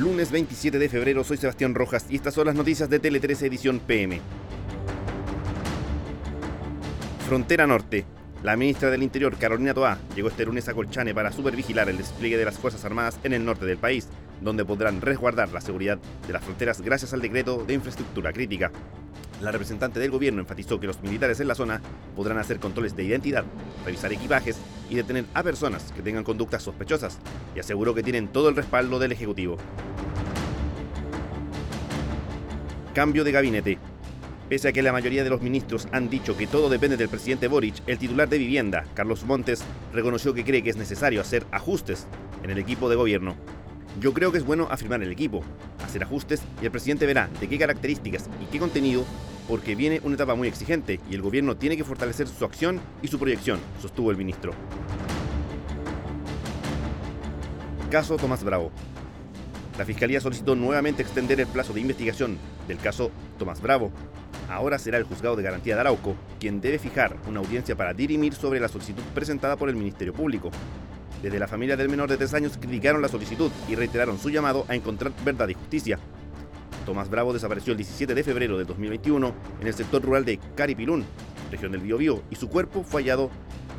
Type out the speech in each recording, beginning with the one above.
Lunes 27 de febrero, soy Sebastián Rojas y estas son las noticias de Tele 13 Edición PM. Frontera Norte. La ministra del Interior, Carolina Toá, llegó este lunes a Colchane para supervigilar el despliegue de las Fuerzas Armadas en el norte del país, donde podrán resguardar la seguridad de las fronteras gracias al decreto de infraestructura crítica. La representante del gobierno enfatizó que los militares en la zona podrán hacer controles de identidad, revisar equipajes y detener a personas que tengan conductas sospechosas, y aseguró que tienen todo el respaldo del Ejecutivo. Cambio de gabinete. Pese a que la mayoría de los ministros han dicho que todo depende del presidente Boric, el titular de vivienda, Carlos Montes, reconoció que cree que es necesario hacer ajustes en el equipo de gobierno. Yo creo que es bueno afirmar el equipo, hacer ajustes y el presidente verá de qué características y qué contenido, porque viene una etapa muy exigente y el gobierno tiene que fortalecer su acción y su proyección, sostuvo el ministro. Caso Tomás Bravo. La Fiscalía solicitó nuevamente extender el plazo de investigación del caso Tomás Bravo. Ahora será el juzgado de garantía de Arauco quien debe fijar una audiencia para dirimir sobre la solicitud presentada por el Ministerio Público. Desde la familia del menor de tres años criticaron la solicitud y reiteraron su llamado a encontrar verdad y justicia. Tomás Bravo desapareció el 17 de febrero de 2021 en el sector rural de Caripilún, región del Biobío, y su cuerpo fue hallado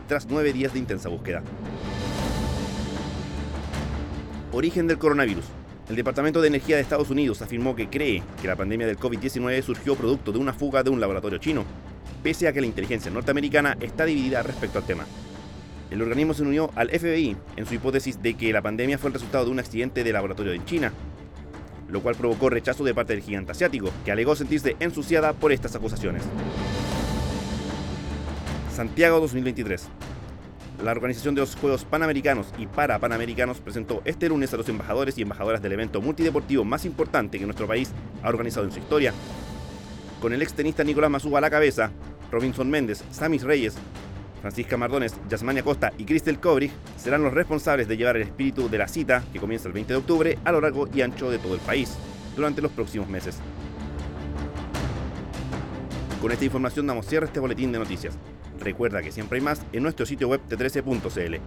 tras nueve días de intensa búsqueda. Origen del coronavirus. El Departamento de Energía de Estados Unidos afirmó que cree que la pandemia del COVID-19 surgió producto de una fuga de un laboratorio chino, pese a que la inteligencia norteamericana está dividida respecto al tema. El organismo se unió al FBI en su hipótesis de que la pandemia fue el resultado de un accidente de laboratorio en China, lo cual provocó rechazo de parte del gigante asiático, que alegó sentirse ensuciada por estas acusaciones. Santiago 2023. La organización de los Juegos Panamericanos y para Panamericanos presentó este lunes a los embajadores y embajadoras del evento multideportivo más importante que nuestro país ha organizado en su historia. Con el extenista Nicolás Mazúa a la cabeza, Robinson Méndez, Samis Reyes, Francisca Mardones, Yasmania Costa y Cristel Kobrich serán los responsables de llevar el espíritu de la cita, que comienza el 20 de octubre, a lo largo y ancho de todo el país, durante los próximos meses. Con esta información damos cierre a este boletín de noticias. Recuerda que siempre hay más en nuestro sitio web t13.cl.